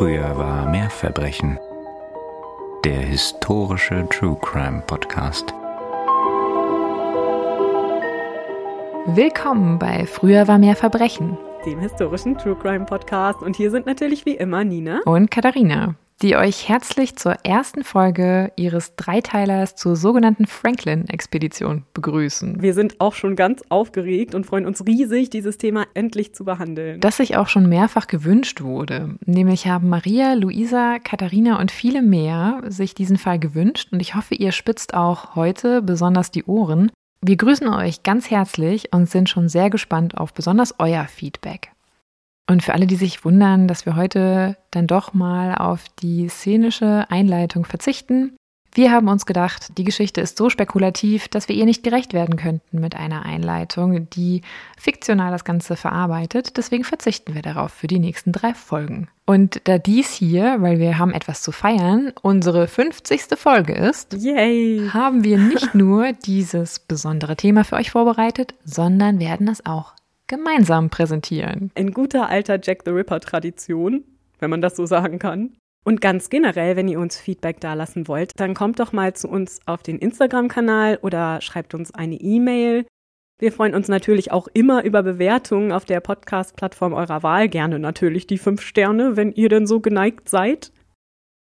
Früher war mehr Verbrechen. Der historische True Crime Podcast. Willkommen bei Früher war mehr Verbrechen. Dem historischen True Crime Podcast. Und hier sind natürlich wie immer Nina und Katharina die euch herzlich zur ersten Folge ihres Dreiteilers zur sogenannten Franklin-Expedition begrüßen. Wir sind auch schon ganz aufgeregt und freuen uns riesig, dieses Thema endlich zu behandeln. Das sich auch schon mehrfach gewünscht wurde. Nämlich haben Maria, Luisa, Katharina und viele mehr sich diesen Fall gewünscht und ich hoffe, ihr spitzt auch heute besonders die Ohren. Wir grüßen euch ganz herzlich und sind schon sehr gespannt auf besonders euer Feedback. Und für alle, die sich wundern, dass wir heute dann doch mal auf die szenische Einleitung verzichten, wir haben uns gedacht, die Geschichte ist so spekulativ, dass wir ihr nicht gerecht werden könnten mit einer Einleitung, die fiktional das Ganze verarbeitet. Deswegen verzichten wir darauf für die nächsten drei Folgen. Und da dies hier, weil wir haben etwas zu feiern, unsere 50. Folge ist, Yay. haben wir nicht nur dieses besondere Thema für euch vorbereitet, sondern werden es auch gemeinsam präsentieren. In guter alter Jack the Ripper-Tradition, wenn man das so sagen kann. Und ganz generell, wenn ihr uns Feedback dalassen wollt, dann kommt doch mal zu uns auf den Instagram-Kanal oder schreibt uns eine E-Mail. Wir freuen uns natürlich auch immer über Bewertungen auf der Podcast-Plattform eurer Wahl. Gerne natürlich die fünf Sterne, wenn ihr denn so geneigt seid.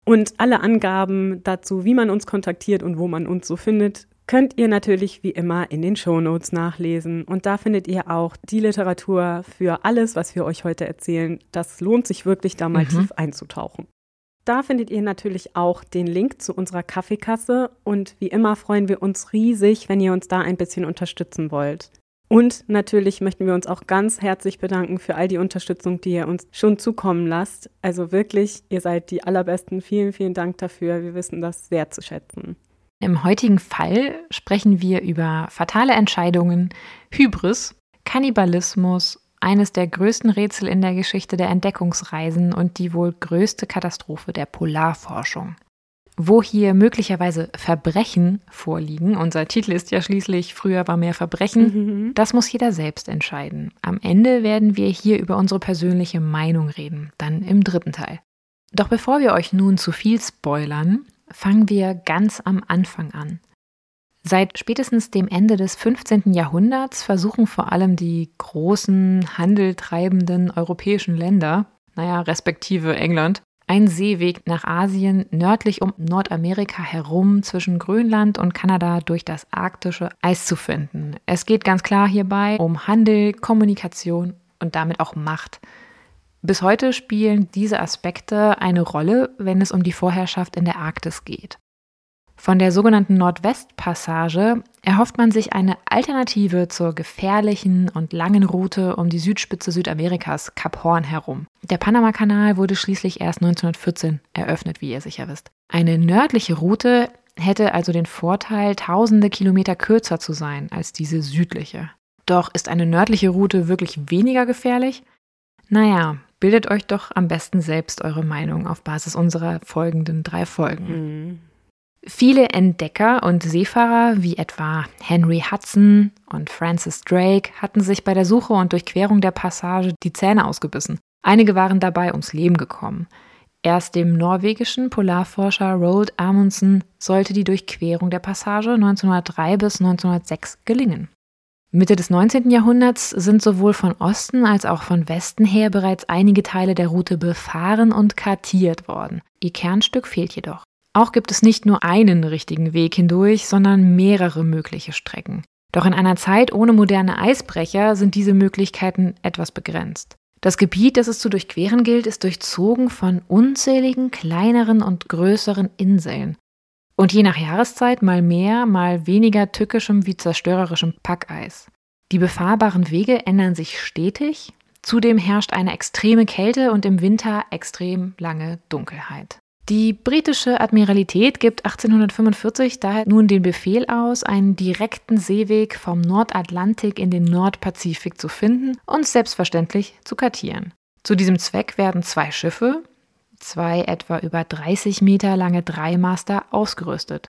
Und alle Angaben dazu, wie man uns kontaktiert und wo man uns so findet, könnt ihr natürlich wie immer in den Shownotes nachlesen. Und da findet ihr auch die Literatur für alles, was wir euch heute erzählen. Das lohnt sich wirklich, da mal mhm. tief einzutauchen. Da findet ihr natürlich auch den Link zu unserer Kaffeekasse und wie immer freuen wir uns riesig, wenn ihr uns da ein bisschen unterstützen wollt. Und natürlich möchten wir uns auch ganz herzlich bedanken für all die Unterstützung, die ihr uns schon zukommen lasst. Also wirklich, ihr seid die allerbesten. Vielen, vielen Dank dafür. Wir wissen das sehr zu schätzen. Im heutigen Fall sprechen wir über fatale Entscheidungen, Hybris, Kannibalismus, eines der größten Rätsel in der Geschichte der Entdeckungsreisen und die wohl größte Katastrophe der Polarforschung. Wo hier möglicherweise Verbrechen vorliegen, unser Titel ist ja schließlich Früher war mehr Verbrechen, mhm. das muss jeder selbst entscheiden. Am Ende werden wir hier über unsere persönliche Meinung reden, dann im dritten Teil. Doch bevor wir euch nun zu viel spoilern, fangen wir ganz am Anfang an. Seit spätestens dem Ende des 15. Jahrhunderts versuchen vor allem die großen handeltreibenden europäischen Länder, naja, respektive England, einen Seeweg nach Asien nördlich um Nordamerika herum zwischen Grönland und Kanada durch das arktische Eis zu finden. Es geht ganz klar hierbei um Handel, Kommunikation und damit auch Macht. Bis heute spielen diese Aspekte eine Rolle, wenn es um die Vorherrschaft in der Arktis geht. Von der sogenannten Nordwestpassage erhofft man sich eine Alternative zur gefährlichen und langen Route um die Südspitze Südamerikas, Kap Horn herum. Der Panamakanal wurde schließlich erst 1914 eröffnet, wie ihr sicher wisst. Eine nördliche Route hätte also den Vorteil, tausende Kilometer kürzer zu sein als diese südliche. Doch ist eine nördliche Route wirklich weniger gefährlich? Naja, Bildet euch doch am besten selbst eure Meinung auf Basis unserer folgenden drei Folgen. Mhm. Viele Entdecker und Seefahrer wie etwa Henry Hudson und Francis Drake hatten sich bei der Suche und Durchquerung der Passage die Zähne ausgebissen. Einige waren dabei ums Leben gekommen. Erst dem norwegischen Polarforscher Roald Amundsen sollte die Durchquerung der Passage 1903 bis 1906 gelingen. Mitte des 19. Jahrhunderts sind sowohl von Osten als auch von Westen her bereits einige Teile der Route befahren und kartiert worden. Ihr Kernstück fehlt jedoch. Auch gibt es nicht nur einen richtigen Weg hindurch, sondern mehrere mögliche Strecken. Doch in einer Zeit ohne moderne Eisbrecher sind diese Möglichkeiten etwas begrenzt. Das Gebiet, das es zu durchqueren gilt, ist durchzogen von unzähligen kleineren und größeren Inseln, und je nach Jahreszeit mal mehr, mal weniger tückischem wie zerstörerischem Packeis. Die befahrbaren Wege ändern sich stetig, zudem herrscht eine extreme Kälte und im Winter extrem lange Dunkelheit. Die britische Admiralität gibt 1845 daher nun den Befehl aus, einen direkten Seeweg vom Nordatlantik in den Nordpazifik zu finden und selbstverständlich zu kartieren. Zu diesem Zweck werden zwei Schiffe, zwei etwa über 30 Meter lange Dreimaster ausgerüstet.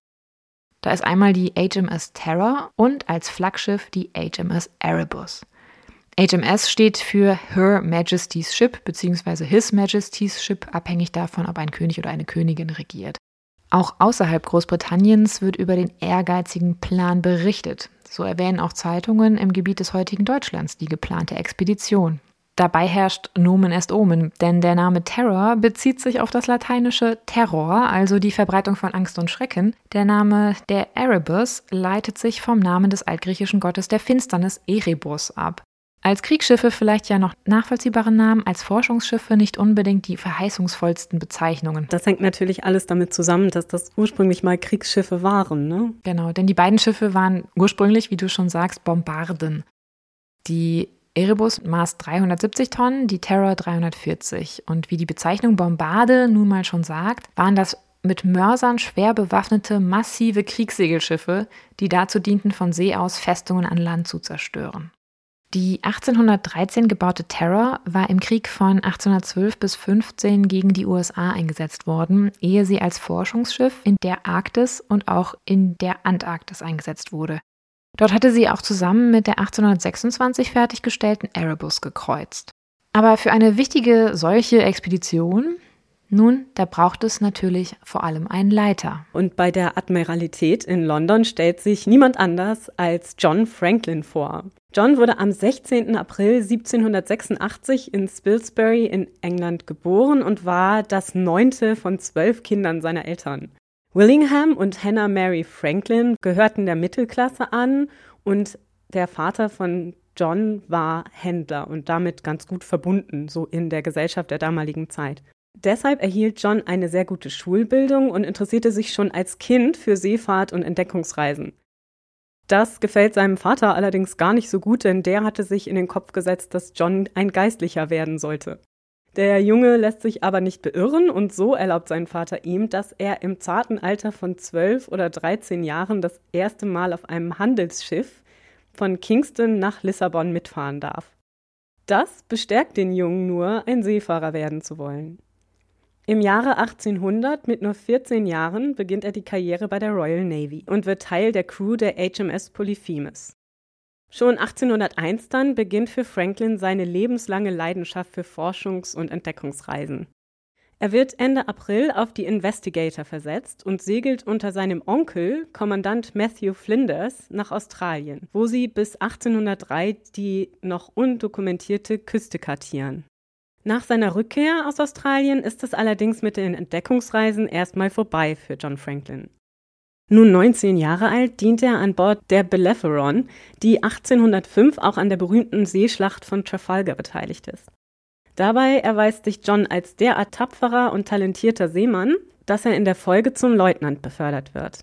Da ist einmal die HMS Terror und als Flaggschiff die HMS Erebus. HMS steht für Her Majesty's Ship bzw. His Majesty's Ship, abhängig davon, ob ein König oder eine Königin regiert. Auch außerhalb Großbritanniens wird über den ehrgeizigen Plan berichtet. So erwähnen auch Zeitungen im Gebiet des heutigen Deutschlands die geplante Expedition. Dabei herrscht Nomen est Omen, denn der Name Terror bezieht sich auf das lateinische Terror, also die Verbreitung von Angst und Schrecken. Der Name der Erebus leitet sich vom Namen des altgriechischen Gottes der Finsternis Erebus ab. Als Kriegsschiffe vielleicht ja noch nachvollziehbare Namen, als Forschungsschiffe nicht unbedingt die verheißungsvollsten Bezeichnungen. Das hängt natürlich alles damit zusammen, dass das ursprünglich mal Kriegsschiffe waren, ne? Genau, denn die beiden Schiffe waren ursprünglich, wie du schon sagst, Bombarden. Die Erebus maß 370 Tonnen, die Terror 340. Und wie die Bezeichnung Bombarde nun mal schon sagt, waren das mit Mörsern schwer bewaffnete, massive Kriegssegelschiffe, die dazu dienten, von See aus Festungen an Land zu zerstören. Die 1813 gebaute Terror war im Krieg von 1812 bis 15 gegen die USA eingesetzt worden, ehe sie als Forschungsschiff in der Arktis und auch in der Antarktis eingesetzt wurde. Dort hatte sie auch zusammen mit der 1826 fertiggestellten Erebus gekreuzt. Aber für eine wichtige solche Expedition, nun, da braucht es natürlich vor allem einen Leiter. Und bei der Admiralität in London stellt sich niemand anders als John Franklin vor. John wurde am 16. April 1786 in Spilsbury in England geboren und war das neunte von zwölf Kindern seiner Eltern. Willingham und Hannah Mary Franklin gehörten der Mittelklasse an und der Vater von John war Händler und damit ganz gut verbunden, so in der Gesellschaft der damaligen Zeit. Deshalb erhielt John eine sehr gute Schulbildung und interessierte sich schon als Kind für Seefahrt und Entdeckungsreisen. Das gefällt seinem Vater allerdings gar nicht so gut, denn der hatte sich in den Kopf gesetzt, dass John ein Geistlicher werden sollte. Der Junge lässt sich aber nicht beirren und so erlaubt sein Vater ihm, dass er im zarten Alter von zwölf oder dreizehn Jahren das erste Mal auf einem Handelsschiff von Kingston nach Lissabon mitfahren darf. Das bestärkt den Jungen nur, ein Seefahrer werden zu wollen. Im Jahre 1800, mit nur 14 Jahren, beginnt er die Karriere bei der Royal Navy und wird Teil der Crew der HMS Polyphemus. Schon 1801 dann beginnt für Franklin seine lebenslange Leidenschaft für Forschungs- und Entdeckungsreisen. Er wird Ende April auf die Investigator versetzt und segelt unter seinem Onkel, Kommandant Matthew Flinders, nach Australien, wo sie bis 1803 die noch undokumentierte Küste kartieren. Nach seiner Rückkehr aus Australien ist es allerdings mit den Entdeckungsreisen erstmal vorbei für John Franklin. Nun 19 Jahre alt diente er an Bord der Bellerophon, die 1805 auch an der berühmten Seeschlacht von Trafalgar beteiligt ist. Dabei erweist sich John als derart tapferer und talentierter Seemann, dass er in der Folge zum Leutnant befördert wird.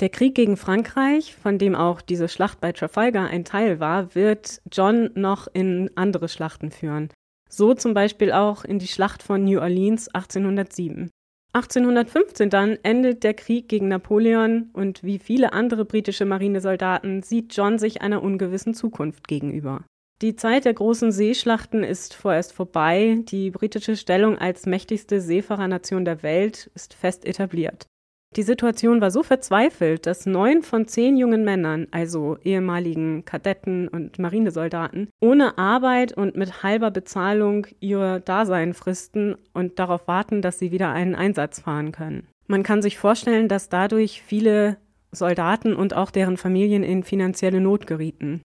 Der Krieg gegen Frankreich, von dem auch diese Schlacht bei Trafalgar ein Teil war, wird John noch in andere Schlachten führen. So zum Beispiel auch in die Schlacht von New Orleans 1807. 1815 dann endet der Krieg gegen Napoleon und wie viele andere britische Marinesoldaten sieht John sich einer ungewissen Zukunft gegenüber. Die Zeit der großen Seeschlachten ist vorerst vorbei, die britische Stellung als mächtigste Seefahrernation der Welt ist fest etabliert. Die Situation war so verzweifelt, dass neun von zehn jungen Männern, also ehemaligen Kadetten und Marinesoldaten, ohne Arbeit und mit halber Bezahlung ihr Dasein fristen und darauf warten, dass sie wieder einen Einsatz fahren können. Man kann sich vorstellen, dass dadurch viele Soldaten und auch deren Familien in finanzielle Not gerieten.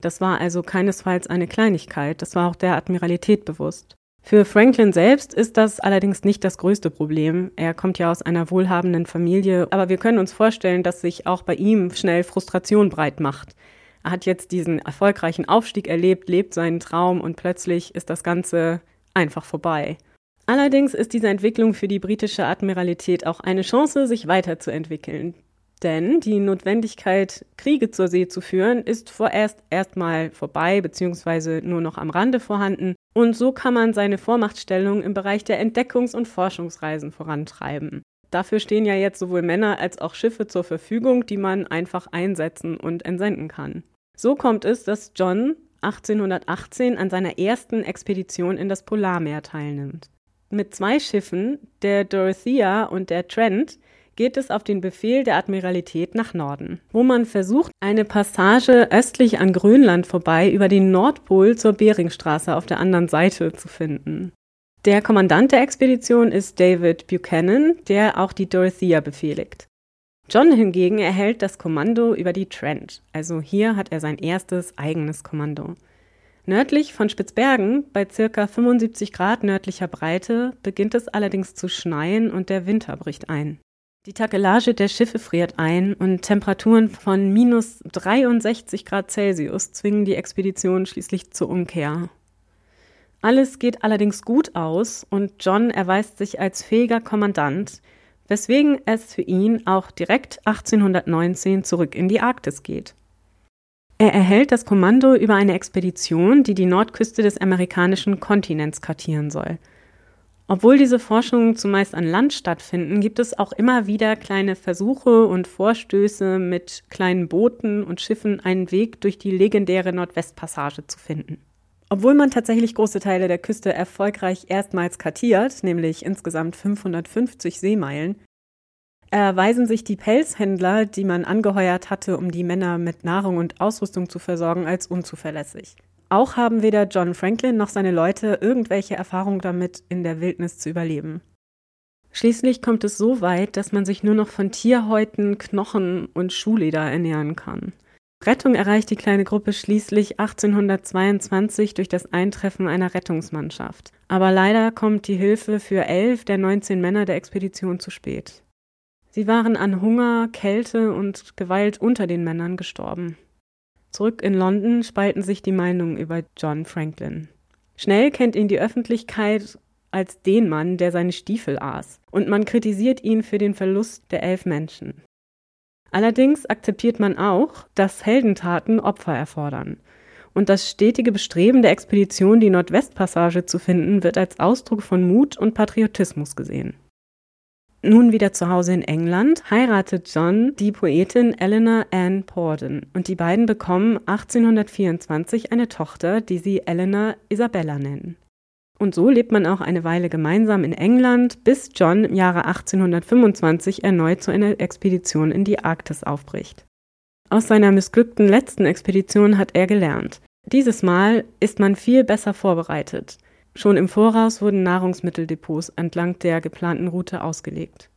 Das war also keinesfalls eine Kleinigkeit, das war auch der Admiralität bewusst. Für Franklin selbst ist das allerdings nicht das größte Problem. Er kommt ja aus einer wohlhabenden Familie, aber wir können uns vorstellen, dass sich auch bei ihm schnell Frustration breit macht. Er hat jetzt diesen erfolgreichen Aufstieg erlebt, lebt seinen Traum und plötzlich ist das Ganze einfach vorbei. Allerdings ist diese Entwicklung für die britische Admiralität auch eine Chance, sich weiterzuentwickeln. Denn die Notwendigkeit, Kriege zur See zu führen, ist vorerst erstmal vorbei bzw. nur noch am Rande vorhanden. Und so kann man seine Vormachtstellung im Bereich der Entdeckungs- und Forschungsreisen vorantreiben. Dafür stehen ja jetzt sowohl Männer als auch Schiffe zur Verfügung, die man einfach einsetzen und entsenden kann. So kommt es, dass John 1818 an seiner ersten Expedition in das Polarmeer teilnimmt. Mit zwei Schiffen, der Dorothea und der Trent, geht es auf den Befehl der Admiralität nach Norden, wo man versucht, eine Passage östlich an Grönland vorbei über den Nordpol zur Beringstraße auf der anderen Seite zu finden. Der Kommandant der Expedition ist David Buchanan, der auch die Dorothea befehligt. John hingegen erhält das Kommando über die Trent, also hier hat er sein erstes eigenes Kommando. Nördlich von Spitzbergen, bei circa 75 Grad nördlicher Breite, beginnt es allerdings zu schneien und der Winter bricht ein. Die Takelage der Schiffe friert ein und Temperaturen von minus 63 Grad Celsius zwingen die Expedition schließlich zur Umkehr. Alles geht allerdings gut aus und John erweist sich als fähiger Kommandant, weswegen es für ihn auch direkt 1819 zurück in die Arktis geht. Er erhält das Kommando über eine Expedition, die die Nordküste des amerikanischen Kontinents kartieren soll. Obwohl diese Forschungen zumeist an Land stattfinden, gibt es auch immer wieder kleine Versuche und Vorstöße mit kleinen Booten und Schiffen einen Weg durch die legendäre Nordwestpassage zu finden. Obwohl man tatsächlich große Teile der Küste erfolgreich erstmals kartiert, nämlich insgesamt 550 Seemeilen, erweisen sich die Pelzhändler, die man angeheuert hatte, um die Männer mit Nahrung und Ausrüstung zu versorgen, als unzuverlässig. Auch haben weder John Franklin noch seine Leute irgendwelche Erfahrung damit, in der Wildnis zu überleben. Schließlich kommt es so weit, dass man sich nur noch von Tierhäuten, Knochen und Schuhleder ernähren kann. Rettung erreicht die kleine Gruppe schließlich 1822 durch das Eintreffen einer Rettungsmannschaft. Aber leider kommt die Hilfe für elf der 19 Männer der Expedition zu spät. Sie waren an Hunger, Kälte und Gewalt unter den Männern gestorben. Zurück in London spalten sich die Meinungen über John Franklin. Schnell kennt ihn die Öffentlichkeit als den Mann, der seine Stiefel aß, und man kritisiert ihn für den Verlust der elf Menschen. Allerdings akzeptiert man auch, dass Heldentaten Opfer erfordern. Und das stetige Bestreben der Expedition, die Nordwestpassage zu finden, wird als Ausdruck von Mut und Patriotismus gesehen. Nun wieder zu Hause in England heiratet John die Poetin Eleanor Ann Porden und die beiden bekommen 1824 eine Tochter, die sie Eleanor Isabella nennen. Und so lebt man auch eine Weile gemeinsam in England, bis John im Jahre 1825 erneut zu einer Expedition in die Arktis aufbricht. Aus seiner missglückten letzten Expedition hat er gelernt. Dieses Mal ist man viel besser vorbereitet. Schon im Voraus wurden Nahrungsmitteldepots entlang der geplanten Route ausgelegt.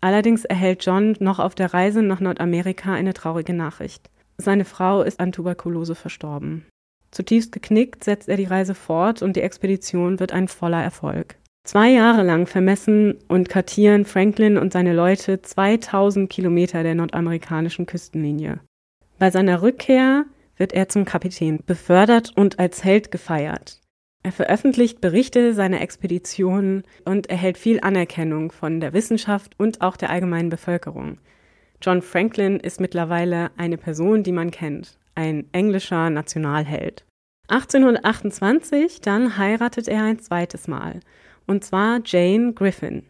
Allerdings erhält John noch auf der Reise nach Nordamerika eine traurige Nachricht. Seine Frau ist an Tuberkulose verstorben. Zutiefst geknickt setzt er die Reise fort und die Expedition wird ein voller Erfolg. Zwei Jahre lang vermessen und kartieren Franklin und seine Leute 2000 Kilometer der nordamerikanischen Küstenlinie. Bei seiner Rückkehr wird er zum Kapitän befördert und als Held gefeiert. Er veröffentlicht Berichte seiner Expeditionen und erhält viel Anerkennung von der Wissenschaft und auch der allgemeinen Bevölkerung. John Franklin ist mittlerweile eine Person, die man kennt, ein englischer Nationalheld. 1828 dann heiratet er ein zweites Mal, und zwar Jane Griffin.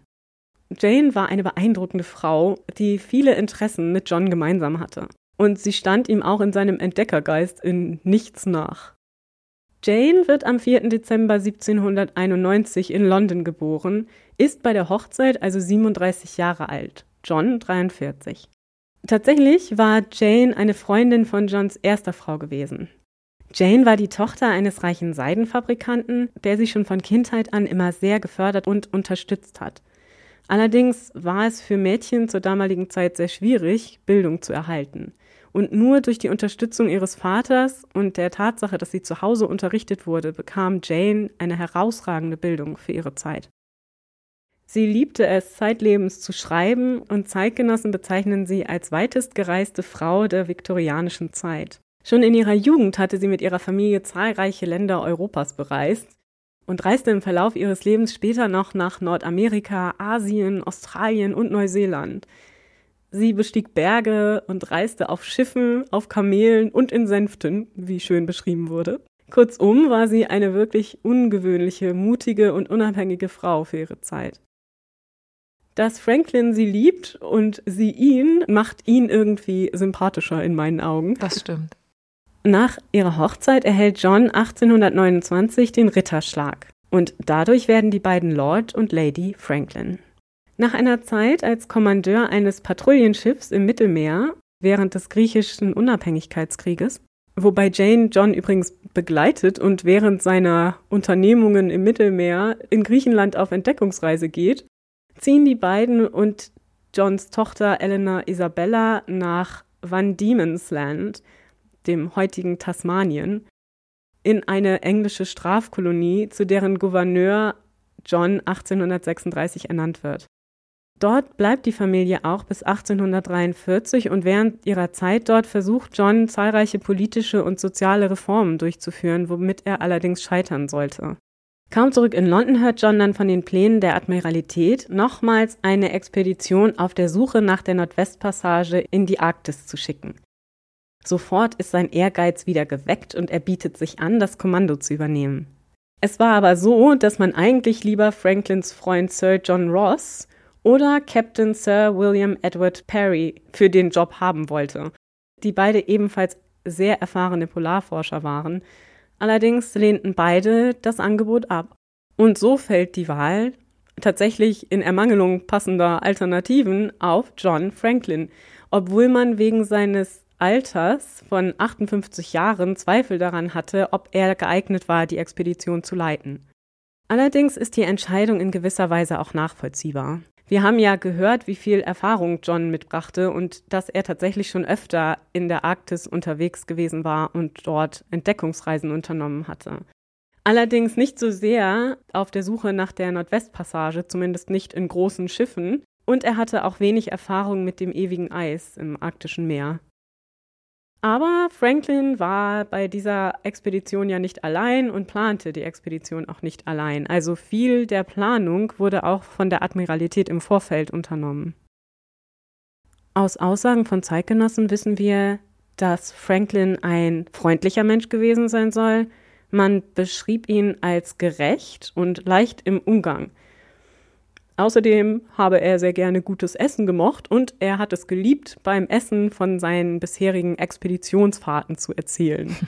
Jane war eine beeindruckende Frau, die viele Interessen mit John gemeinsam hatte. Und sie stand ihm auch in seinem Entdeckergeist in nichts nach. Jane wird am 4. Dezember 1791 in London geboren, ist bei der Hochzeit also 37 Jahre alt, John 43. Tatsächlich war Jane eine Freundin von Johns erster Frau gewesen. Jane war die Tochter eines reichen Seidenfabrikanten, der sie schon von Kindheit an immer sehr gefördert und unterstützt hat. Allerdings war es für Mädchen zur damaligen Zeit sehr schwierig, Bildung zu erhalten. Und nur durch die Unterstützung ihres Vaters und der Tatsache, dass sie zu Hause unterrichtet wurde, bekam Jane eine herausragende Bildung für ihre Zeit. Sie liebte es, zeitlebens zu schreiben und Zeitgenossen bezeichnen sie als weitest gereiste Frau der viktorianischen Zeit. Schon in ihrer Jugend hatte sie mit ihrer Familie zahlreiche Länder Europas bereist und reiste im Verlauf ihres Lebens später noch nach Nordamerika, Asien, Australien und Neuseeland. Sie bestieg Berge und reiste auf Schiffen, auf Kamelen und in Sänften, wie schön beschrieben wurde. Kurzum war sie eine wirklich ungewöhnliche, mutige und unabhängige Frau für ihre Zeit. Dass Franklin sie liebt und sie ihn, macht ihn irgendwie sympathischer in meinen Augen. Das stimmt. Nach ihrer Hochzeit erhält John 1829 den Ritterschlag und dadurch werden die beiden Lord und Lady Franklin. Nach einer Zeit als Kommandeur eines Patrouillenschiffs im Mittelmeer während des griechischen Unabhängigkeitskrieges, wobei Jane John übrigens begleitet und während seiner Unternehmungen im Mittelmeer in Griechenland auf Entdeckungsreise geht, ziehen die beiden und Johns Tochter Eleanor Isabella nach Van Diemen's Land, dem heutigen Tasmanien, in eine englische Strafkolonie, zu deren Gouverneur John 1836 ernannt wird. Dort bleibt die Familie auch bis 1843 und während ihrer Zeit dort versucht John zahlreiche politische und soziale Reformen durchzuführen, womit er allerdings scheitern sollte. Kaum zurück in London hört John dann von den Plänen der Admiralität, nochmals eine Expedition auf der Suche nach der Nordwestpassage in die Arktis zu schicken. Sofort ist sein Ehrgeiz wieder geweckt und er bietet sich an, das Kommando zu übernehmen. Es war aber so, dass man eigentlich lieber Franklins Freund Sir John Ross oder Captain Sir William Edward Perry für den Job haben wollte, die beide ebenfalls sehr erfahrene Polarforscher waren, Allerdings lehnten beide das Angebot ab. Und so fällt die Wahl tatsächlich in Ermangelung passender Alternativen auf John Franklin, obwohl man wegen seines Alters von 58 Jahren Zweifel daran hatte, ob er geeignet war, die Expedition zu leiten. Allerdings ist die Entscheidung in gewisser Weise auch nachvollziehbar. Wir haben ja gehört, wie viel Erfahrung John mitbrachte und dass er tatsächlich schon öfter in der Arktis unterwegs gewesen war und dort Entdeckungsreisen unternommen hatte. Allerdings nicht so sehr auf der Suche nach der Nordwestpassage, zumindest nicht in großen Schiffen, und er hatte auch wenig Erfahrung mit dem ewigen Eis im arktischen Meer. Aber Franklin war bei dieser Expedition ja nicht allein und plante die Expedition auch nicht allein. Also viel der Planung wurde auch von der Admiralität im Vorfeld unternommen. Aus Aussagen von Zeitgenossen wissen wir, dass Franklin ein freundlicher Mensch gewesen sein soll. Man beschrieb ihn als gerecht und leicht im Umgang. Außerdem habe er sehr gerne gutes Essen gemocht und er hat es geliebt, beim Essen von seinen bisherigen Expeditionsfahrten zu erzählen.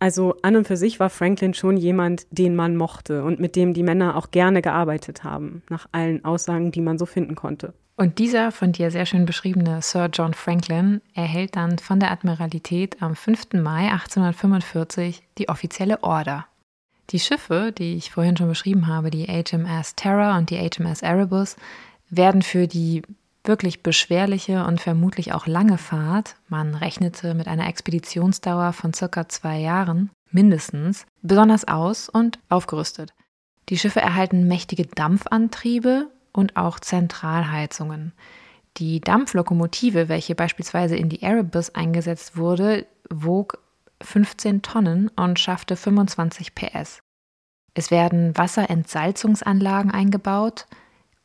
Also an und für sich war Franklin schon jemand, den man mochte und mit dem die Männer auch gerne gearbeitet haben, nach allen Aussagen, die man so finden konnte. Und dieser von dir sehr schön beschriebene Sir John Franklin erhält dann von der Admiralität am 5. Mai 1845 die offizielle Order. Die Schiffe, die ich vorhin schon beschrieben habe, die HMS Terror und die HMS Erebus, werden für die wirklich beschwerliche und vermutlich auch lange Fahrt, man rechnete mit einer Expeditionsdauer von circa zwei Jahren mindestens, besonders aus und aufgerüstet. Die Schiffe erhalten mächtige Dampfantriebe und auch Zentralheizungen. Die Dampflokomotive, welche beispielsweise in die Erebus eingesetzt wurde, wog 15 Tonnen und schaffte 25 PS. Es werden Wasserentsalzungsanlagen eingebaut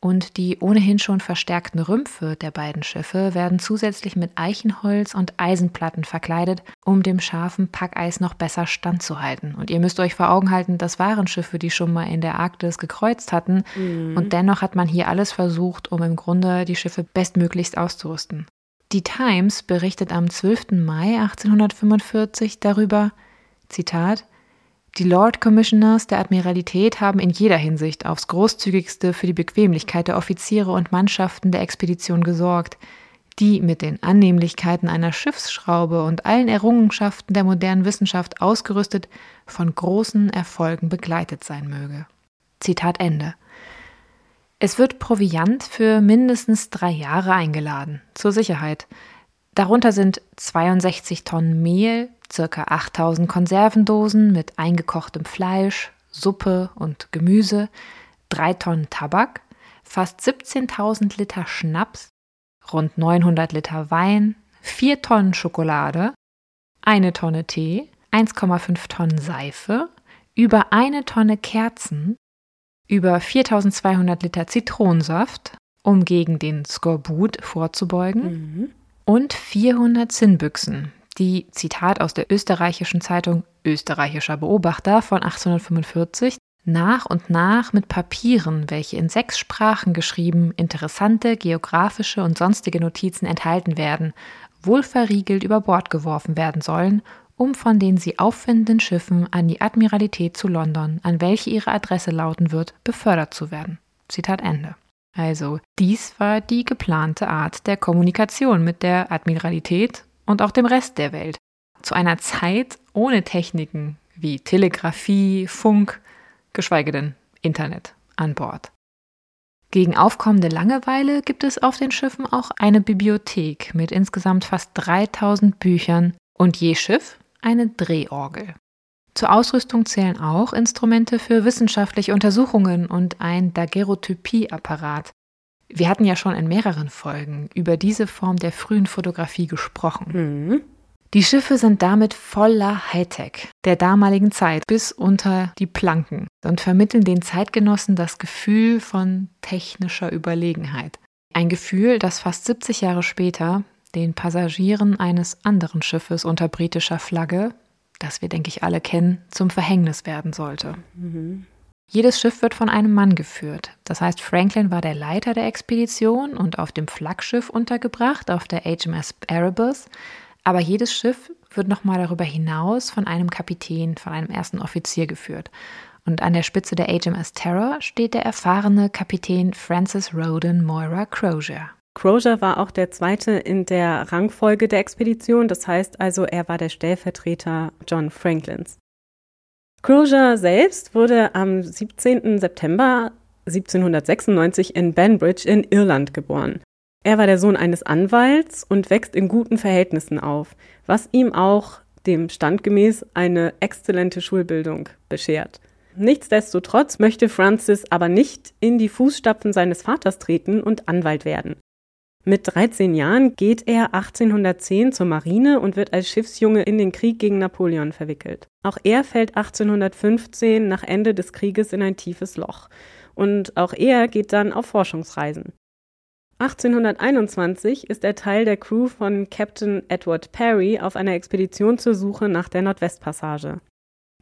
und die ohnehin schon verstärkten Rümpfe der beiden Schiffe werden zusätzlich mit Eichenholz und Eisenplatten verkleidet, um dem scharfen Packeis noch besser standzuhalten. Und ihr müsst euch vor Augen halten, das waren Schiffe, die schon mal in der Arktis gekreuzt hatten. Mhm. Und dennoch hat man hier alles versucht, um im Grunde die Schiffe bestmöglichst auszurüsten. Die Times berichtet am 12. Mai 1845 darüber, Zitat, die Lord Commissioners der Admiralität haben in jeder Hinsicht aufs großzügigste für die Bequemlichkeit der Offiziere und Mannschaften der Expedition gesorgt, die mit den Annehmlichkeiten einer Schiffsschraube und allen Errungenschaften der modernen Wissenschaft ausgerüstet von großen Erfolgen begleitet sein möge. Zitat Ende. Es wird Proviant für mindestens drei Jahre eingeladen, zur Sicherheit. Darunter sind 62 Tonnen Mehl, ca. 8000 Konservendosen mit eingekochtem Fleisch, Suppe und Gemüse, drei Tonnen Tabak, fast 17.000 Liter Schnaps, rund 900 Liter Wein, vier Tonnen Schokolade, eine Tonne Tee, 1,5 Tonnen Seife, über eine Tonne Kerzen, über 4200 Liter Zitronensaft, um gegen den Skorbut vorzubeugen, mhm. und 400 Zinnbüchsen, die, Zitat aus der österreichischen Zeitung Österreichischer Beobachter von 1845, nach und nach mit Papieren, welche in sechs Sprachen geschrieben, interessante geografische und sonstige Notizen enthalten werden, wohl verriegelt über Bord geworfen werden sollen um von den sie auffindenden Schiffen an die Admiralität zu London, an welche ihre Adresse lauten wird, befördert zu werden. Zitat Ende. Also dies war die geplante Art der Kommunikation mit der Admiralität und auch dem Rest der Welt. Zu einer Zeit ohne Techniken wie Telegrafie, Funk, geschweige denn Internet an Bord. Gegen aufkommende Langeweile gibt es auf den Schiffen auch eine Bibliothek mit insgesamt fast 3000 Büchern und je Schiff eine Drehorgel. Zur Ausrüstung zählen auch Instrumente für wissenschaftliche Untersuchungen und ein Daguerreotypie-Apparat. Wir hatten ja schon in mehreren Folgen über diese Form der frühen Fotografie gesprochen. Mhm. Die Schiffe sind damit voller Hightech der damaligen Zeit bis unter die Planken und vermitteln den Zeitgenossen das Gefühl von technischer Überlegenheit. Ein Gefühl, das fast 70 Jahre später den Passagieren eines anderen Schiffes unter britischer Flagge das wir, denke ich, alle kennen, zum Verhängnis werden sollte. Mhm. Jedes Schiff wird von einem Mann geführt. Das heißt, Franklin war der Leiter der Expedition und auf dem Flaggschiff untergebracht, auf der HMS Erebus. Aber jedes Schiff wird nochmal darüber hinaus von einem Kapitän, von einem ersten Offizier geführt. Und an der Spitze der HMS Terror steht der erfahrene Kapitän Francis Roden Moira Crozier. Crozier war auch der zweite in der Rangfolge der Expedition, das heißt also, er war der Stellvertreter John Franklins. Crozier selbst wurde am 17. September 1796 in Banbridge in Irland geboren. Er war der Sohn eines Anwalts und wächst in guten Verhältnissen auf, was ihm auch dem standgemäß eine exzellente Schulbildung beschert. Nichtsdestotrotz möchte Francis aber nicht in die Fußstapfen seines Vaters treten und Anwalt werden. Mit 13 Jahren geht er 1810 zur Marine und wird als Schiffsjunge in den Krieg gegen Napoleon verwickelt. Auch er fällt 1815 nach Ende des Krieges in ein tiefes Loch. Und auch er geht dann auf Forschungsreisen. 1821 ist er Teil der Crew von Captain Edward Perry auf einer Expedition zur Suche nach der Nordwestpassage.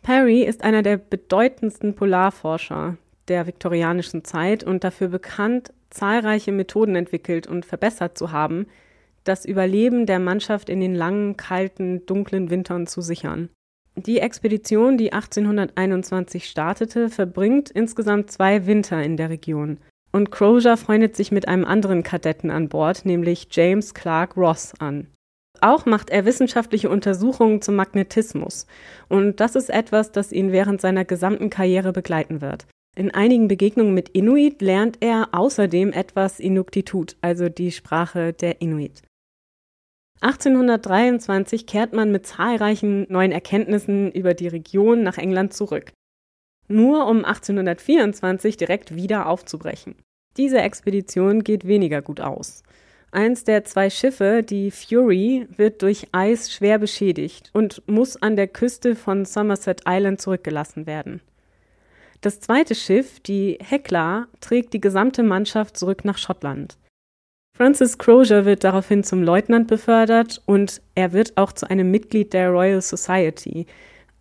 Perry ist einer der bedeutendsten Polarforscher der viktorianischen Zeit und dafür bekannt, zahlreiche Methoden entwickelt und verbessert zu haben, das Überleben der Mannschaft in den langen, kalten, dunklen Wintern zu sichern. Die Expedition, die 1821 startete, verbringt insgesamt zwei Winter in der Region. Und Crozier freundet sich mit einem anderen Kadetten an Bord, nämlich James Clark Ross, an. Auch macht er wissenschaftliche Untersuchungen zum Magnetismus. Und das ist etwas, das ihn während seiner gesamten Karriere begleiten wird. In einigen Begegnungen mit Inuit lernt er außerdem etwas Inuktitut, also die Sprache der Inuit. 1823 kehrt man mit zahlreichen neuen Erkenntnissen über die Region nach England zurück. Nur um 1824 direkt wieder aufzubrechen. Diese Expedition geht weniger gut aus. Eins der zwei Schiffe, die Fury, wird durch Eis schwer beschädigt und muss an der Küste von Somerset Island zurückgelassen werden. Das zweite Schiff, die Hekla, trägt die gesamte Mannschaft zurück nach Schottland. Francis Crozier wird daraufhin zum Leutnant befördert und er wird auch zu einem Mitglied der Royal Society,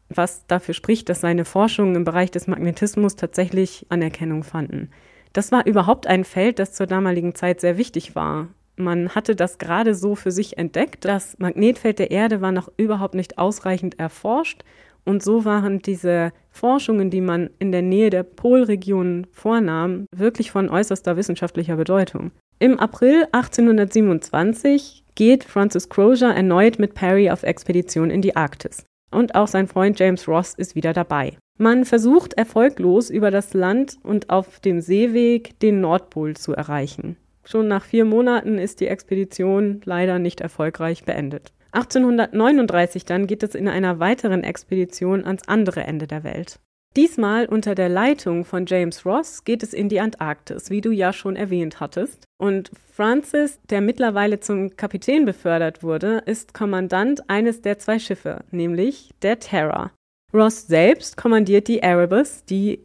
was dafür spricht, dass seine Forschungen im Bereich des Magnetismus tatsächlich Anerkennung fanden. Das war überhaupt ein Feld, das zur damaligen Zeit sehr wichtig war. Man hatte das gerade so für sich entdeckt. Das Magnetfeld der Erde war noch überhaupt nicht ausreichend erforscht und so waren diese Forschungen, die man in der Nähe der Polregion vornahm, wirklich von äußerster wissenschaftlicher Bedeutung. Im April 1827 geht Francis Crozier erneut mit Perry auf Expedition in die Arktis. Und auch sein Freund James Ross ist wieder dabei. Man versucht erfolglos über das Land und auf dem Seeweg den Nordpol zu erreichen. Schon nach vier Monaten ist die Expedition leider nicht erfolgreich beendet. 1839 dann geht es in einer weiteren Expedition ans andere Ende der Welt. Diesmal unter der Leitung von James Ross geht es in die Antarktis, wie du ja schon erwähnt hattest. Und Francis, der mittlerweile zum Kapitän befördert wurde, ist Kommandant eines der zwei Schiffe, nämlich der Terror. Ross selbst kommandiert die Erebus, die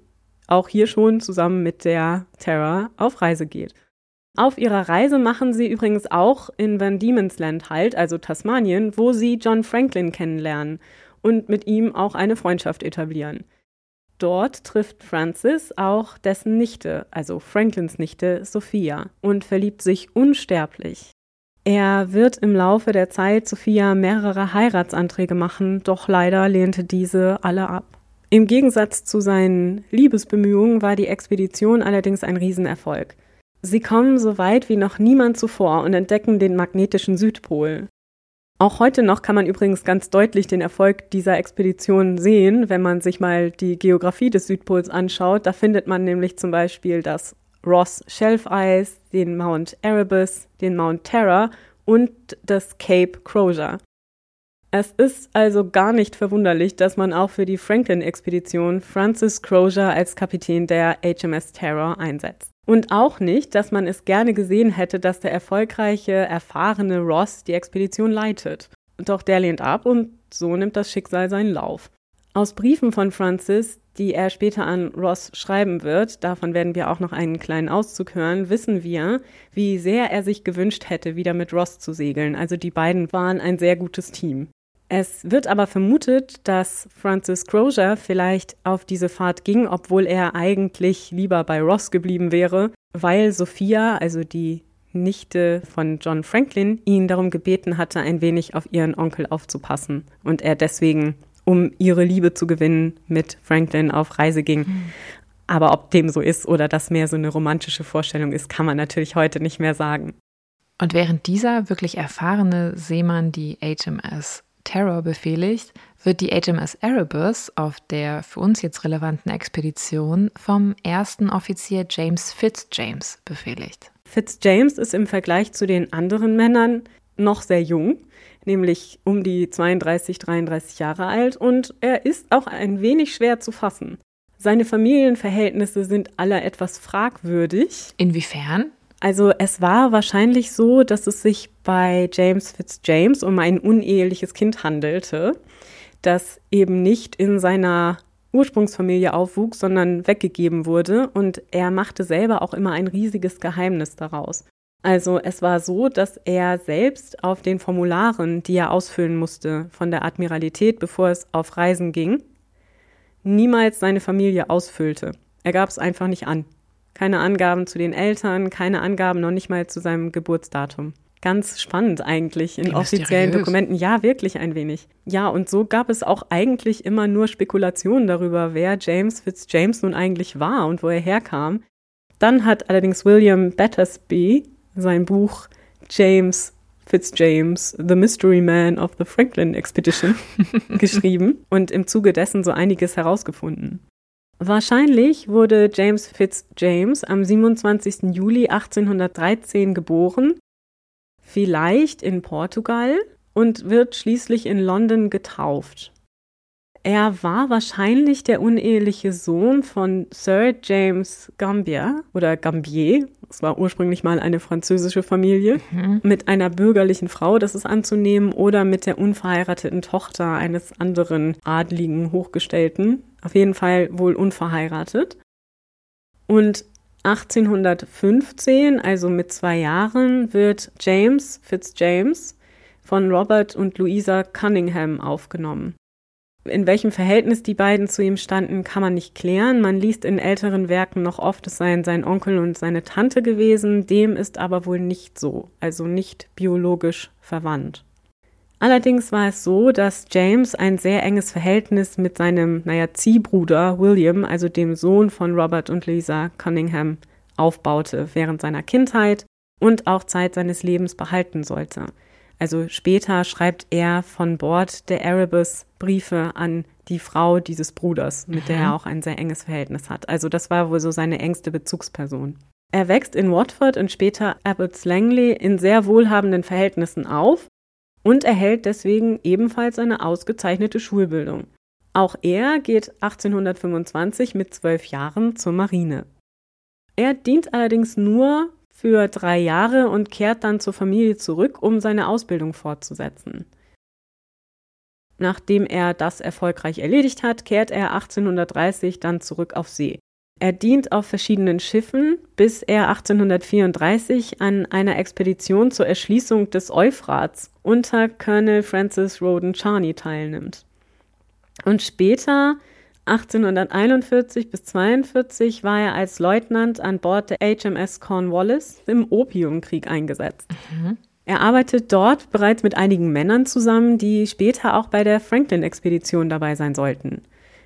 auch hier schon zusammen mit der Terror auf Reise geht. Auf ihrer Reise machen sie übrigens auch in Van Diemen's Land halt, also Tasmanien, wo sie John Franklin kennenlernen und mit ihm auch eine Freundschaft etablieren. Dort trifft Francis auch dessen Nichte, also Franklins Nichte Sophia, und verliebt sich unsterblich. Er wird im Laufe der Zeit Sophia mehrere Heiratsanträge machen, doch leider lehnte diese alle ab. Im Gegensatz zu seinen Liebesbemühungen war die Expedition allerdings ein Riesenerfolg. Sie kommen so weit wie noch niemand zuvor und entdecken den magnetischen Südpol. Auch heute noch kann man übrigens ganz deutlich den Erfolg dieser Expedition sehen, wenn man sich mal die Geografie des Südpols anschaut. Da findet man nämlich zum Beispiel das Ross Shelf Ice, den Mount Erebus, den Mount Terror und das Cape Crozier. Es ist also gar nicht verwunderlich, dass man auch für die Franklin-Expedition Francis Crozier als Kapitän der HMS Terror einsetzt. Und auch nicht, dass man es gerne gesehen hätte, dass der erfolgreiche, erfahrene Ross die Expedition leitet. Doch der lehnt ab und so nimmt das Schicksal seinen Lauf. Aus Briefen von Francis, die er später an Ross schreiben wird, davon werden wir auch noch einen kleinen Auszug hören, wissen wir, wie sehr er sich gewünscht hätte, wieder mit Ross zu segeln. Also die beiden waren ein sehr gutes Team. Es wird aber vermutet, dass Francis Crozier vielleicht auf diese Fahrt ging, obwohl er eigentlich lieber bei Ross geblieben wäre, weil Sophia, also die Nichte von John Franklin, ihn darum gebeten hatte, ein wenig auf ihren Onkel aufzupassen und er deswegen, um ihre Liebe zu gewinnen, mit Franklin auf Reise ging. Mhm. Aber ob dem so ist oder das mehr so eine romantische Vorstellung ist, kann man natürlich heute nicht mehr sagen. Und während dieser wirklich erfahrene Seemann die HMS Terror befehligt, wird die HMS Erebus auf der für uns jetzt relevanten Expedition vom ersten Offizier James Fitzjames befehligt. Fitzjames ist im Vergleich zu den anderen Männern noch sehr jung, nämlich um die 32, 33 Jahre alt und er ist auch ein wenig schwer zu fassen. Seine Familienverhältnisse sind alle etwas fragwürdig. Inwiefern? Also es war wahrscheinlich so, dass es sich bei James Fitzjames um ein uneheliches Kind handelte, das eben nicht in seiner Ursprungsfamilie aufwuchs, sondern weggegeben wurde und er machte selber auch immer ein riesiges Geheimnis daraus. Also es war so, dass er selbst auf den Formularen, die er ausfüllen musste von der Admiralität, bevor es auf Reisen ging, niemals seine Familie ausfüllte. Er gab es einfach nicht an. Keine Angaben zu den Eltern, keine Angaben noch nicht mal zu seinem Geburtsdatum. Ganz spannend eigentlich in offiziellen Dokumenten. Ja, wirklich ein wenig. Ja, und so gab es auch eigentlich immer nur Spekulationen darüber, wer James Fitzjames nun eigentlich war und wo er herkam. Dann hat allerdings William Battersby sein Buch James Fitzjames, The Mystery Man of the Franklin Expedition, geschrieben und im Zuge dessen so einiges herausgefunden. Wahrscheinlich wurde James Fitzjames am 27. Juli 1813 geboren, vielleicht in Portugal und wird schließlich in London getauft. Er war wahrscheinlich der uneheliche Sohn von Sir James Gambier oder Gambier, es war ursprünglich mal eine französische Familie, mhm. mit einer bürgerlichen Frau, das ist anzunehmen, oder mit der unverheirateten Tochter eines anderen adligen Hochgestellten, auf jeden Fall wohl unverheiratet. Und 1815, also mit zwei Jahren, wird James Fitzjames von Robert und Louisa Cunningham aufgenommen. In welchem Verhältnis die beiden zu ihm standen, kann man nicht klären. Man liest in älteren Werken noch oft, es seien sein Onkel und seine Tante gewesen. Dem ist aber wohl nicht so, also nicht biologisch verwandt. Allerdings war es so, dass James ein sehr enges Verhältnis mit seinem, naja, Ziehbruder William, also dem Sohn von Robert und Lisa Cunningham, aufbaute während seiner Kindheit und auch Zeit seines Lebens behalten sollte. Also später schreibt er von Bord der Erebus Briefe an die Frau dieses Bruders, mit der er mhm. auch ein sehr enges Verhältnis hat. Also das war wohl so seine engste Bezugsperson. Er wächst in Watford und später Abbots Langley in sehr wohlhabenden Verhältnissen auf und erhält deswegen ebenfalls eine ausgezeichnete Schulbildung. Auch er geht 1825 mit zwölf Jahren zur Marine. Er dient allerdings nur für drei Jahre und kehrt dann zur Familie zurück, um seine Ausbildung fortzusetzen. Nachdem er das erfolgreich erledigt hat, kehrt er 1830 dann zurück auf See. Er dient auf verschiedenen Schiffen, bis er 1834 an einer Expedition zur Erschließung des Euphrats unter Colonel Francis Roden Charney teilnimmt. Und später 1841 bis 42 war er als Leutnant an Bord der HMS Cornwallis im Opiumkrieg eingesetzt. Mhm. Er arbeitet dort bereits mit einigen Männern zusammen, die später auch bei der Franklin-Expedition dabei sein sollten.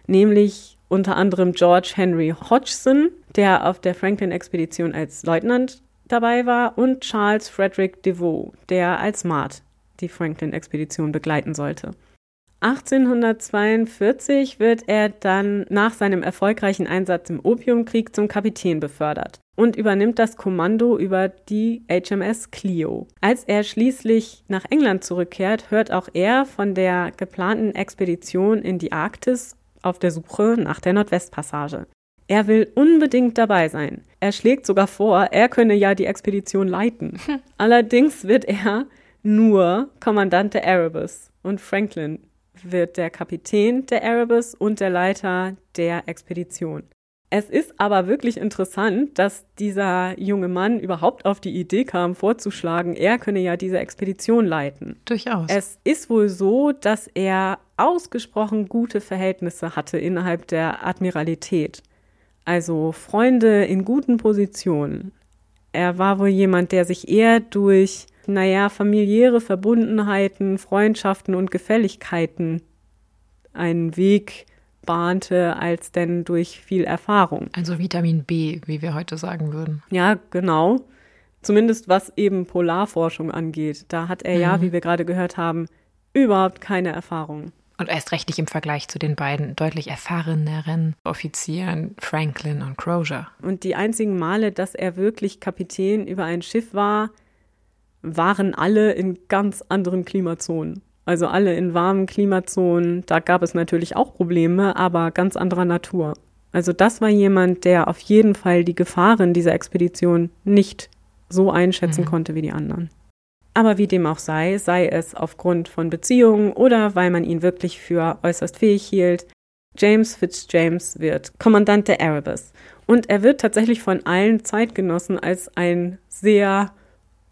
Nämlich unter anderem George Henry Hodgson, der auf der Franklin-Expedition als Leutnant dabei war und Charles Frederick DeVoe, der als Mart die Franklin-Expedition begleiten sollte. 1842 wird er dann nach seinem erfolgreichen Einsatz im Opiumkrieg zum Kapitän befördert und übernimmt das Kommando über die HMS Clio. Als er schließlich nach England zurückkehrt, hört auch er von der geplanten Expedition in die Arktis auf der Suche nach der Nordwestpassage. Er will unbedingt dabei sein. Er schlägt sogar vor, er könne ja die Expedition leiten. Allerdings wird er nur Kommandant der Erebus und Franklin wird der Kapitän der Erebus und der Leiter der Expedition. Es ist aber wirklich interessant, dass dieser junge Mann überhaupt auf die Idee kam, vorzuschlagen, er könne ja diese Expedition leiten. Durchaus. Es ist wohl so, dass er ausgesprochen gute Verhältnisse hatte innerhalb der Admiralität. Also Freunde in guten Positionen. Er war wohl jemand, der sich eher durch, naja, familiäre Verbundenheiten, Freundschaften und Gefälligkeiten einen Weg bahnte, als denn durch viel Erfahrung. Also Vitamin B, wie wir heute sagen würden. Ja, genau. Zumindest was eben Polarforschung angeht. Da hat er mhm. ja, wie wir gerade gehört haben, überhaupt keine Erfahrung. Und erst recht nicht im Vergleich zu den beiden deutlich erfahreneren Offizieren Franklin und Crozier. Und die einzigen Male, dass er wirklich Kapitän über ein Schiff war, waren alle in ganz anderen Klimazonen. Also alle in warmen Klimazonen. Da gab es natürlich auch Probleme, aber ganz anderer Natur. Also das war jemand, der auf jeden Fall die Gefahren dieser Expedition nicht so einschätzen mhm. konnte wie die anderen. Aber wie dem auch sei, sei es aufgrund von Beziehungen oder weil man ihn wirklich für äußerst fähig hielt, James Fitzjames wird Kommandant der Erebus. Und er wird tatsächlich von allen Zeitgenossen als ein sehr,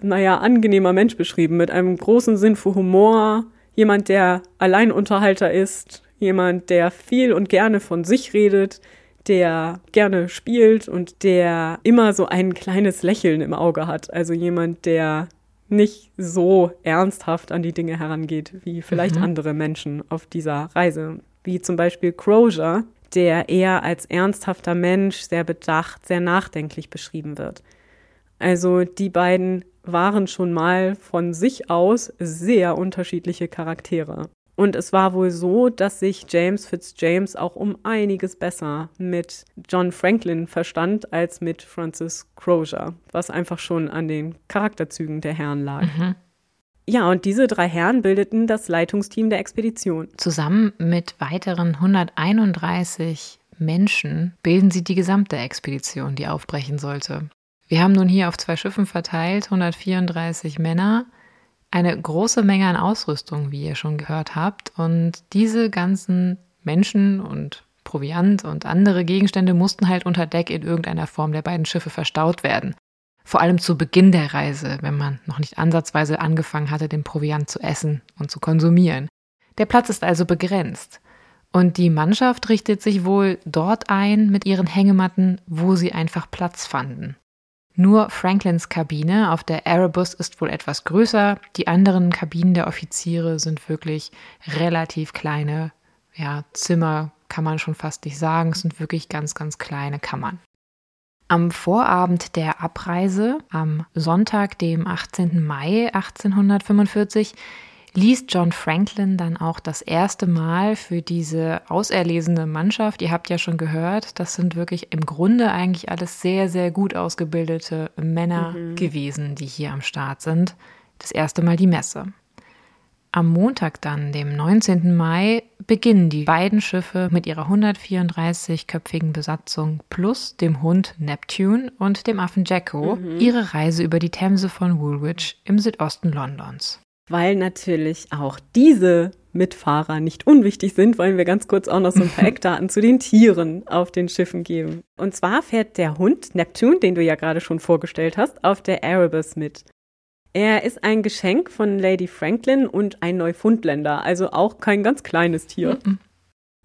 naja, angenehmer Mensch beschrieben, mit einem großen Sinn für Humor, jemand, der Alleinunterhalter ist, jemand, der viel und gerne von sich redet, der gerne spielt und der immer so ein kleines Lächeln im Auge hat. Also jemand, der nicht so ernsthaft an die Dinge herangeht wie vielleicht mhm. andere Menschen auf dieser Reise. Wie zum Beispiel Crozier, der eher als ernsthafter Mensch, sehr bedacht, sehr nachdenklich beschrieben wird. Also die beiden waren schon mal von sich aus sehr unterschiedliche Charaktere. Und es war wohl so, dass sich James Fitzjames auch um einiges besser mit John Franklin verstand als mit Francis Crozier, was einfach schon an den Charakterzügen der Herren lag. Mhm. Ja, und diese drei Herren bildeten das Leitungsteam der Expedition. Zusammen mit weiteren 131 Menschen bilden sie die gesamte Expedition, die aufbrechen sollte. Wir haben nun hier auf zwei Schiffen verteilt 134 Männer, eine große Menge an Ausrüstung, wie ihr schon gehört habt. Und diese ganzen Menschen und Proviant und andere Gegenstände mussten halt unter Deck in irgendeiner Form der beiden Schiffe verstaut werden. Vor allem zu Beginn der Reise, wenn man noch nicht ansatzweise angefangen hatte, den Proviant zu essen und zu konsumieren. Der Platz ist also begrenzt. Und die Mannschaft richtet sich wohl dort ein mit ihren Hängematten, wo sie einfach Platz fanden. Nur Franklins Kabine auf der Erebus ist wohl etwas größer. Die anderen Kabinen der Offiziere sind wirklich relativ kleine ja, Zimmer, kann man schon fast nicht sagen. Es sind wirklich ganz, ganz kleine Kammern. Am Vorabend der Abreise, am Sonntag, dem 18. Mai 1845, liest John Franklin dann auch das erste Mal für diese auserlesene Mannschaft. Ihr habt ja schon gehört, das sind wirklich im Grunde eigentlich alles sehr, sehr gut ausgebildete Männer mhm. gewesen, die hier am Start sind. Das erste Mal die Messe. Am Montag dann, dem 19. Mai, beginnen die beiden Schiffe mit ihrer 134-köpfigen Besatzung plus dem Hund Neptune und dem Affen Jacko mhm. ihre Reise über die Themse von Woolwich im Südosten Londons weil natürlich auch diese Mitfahrer nicht unwichtig sind, wollen wir ganz kurz auch noch so ein paar Eckdaten zu den Tieren auf den Schiffen geben. Und zwar fährt der Hund Neptune, den du ja gerade schon vorgestellt hast, auf der Erebus mit. Er ist ein Geschenk von Lady Franklin und ein Neufundländer, also auch kein ganz kleines Tier.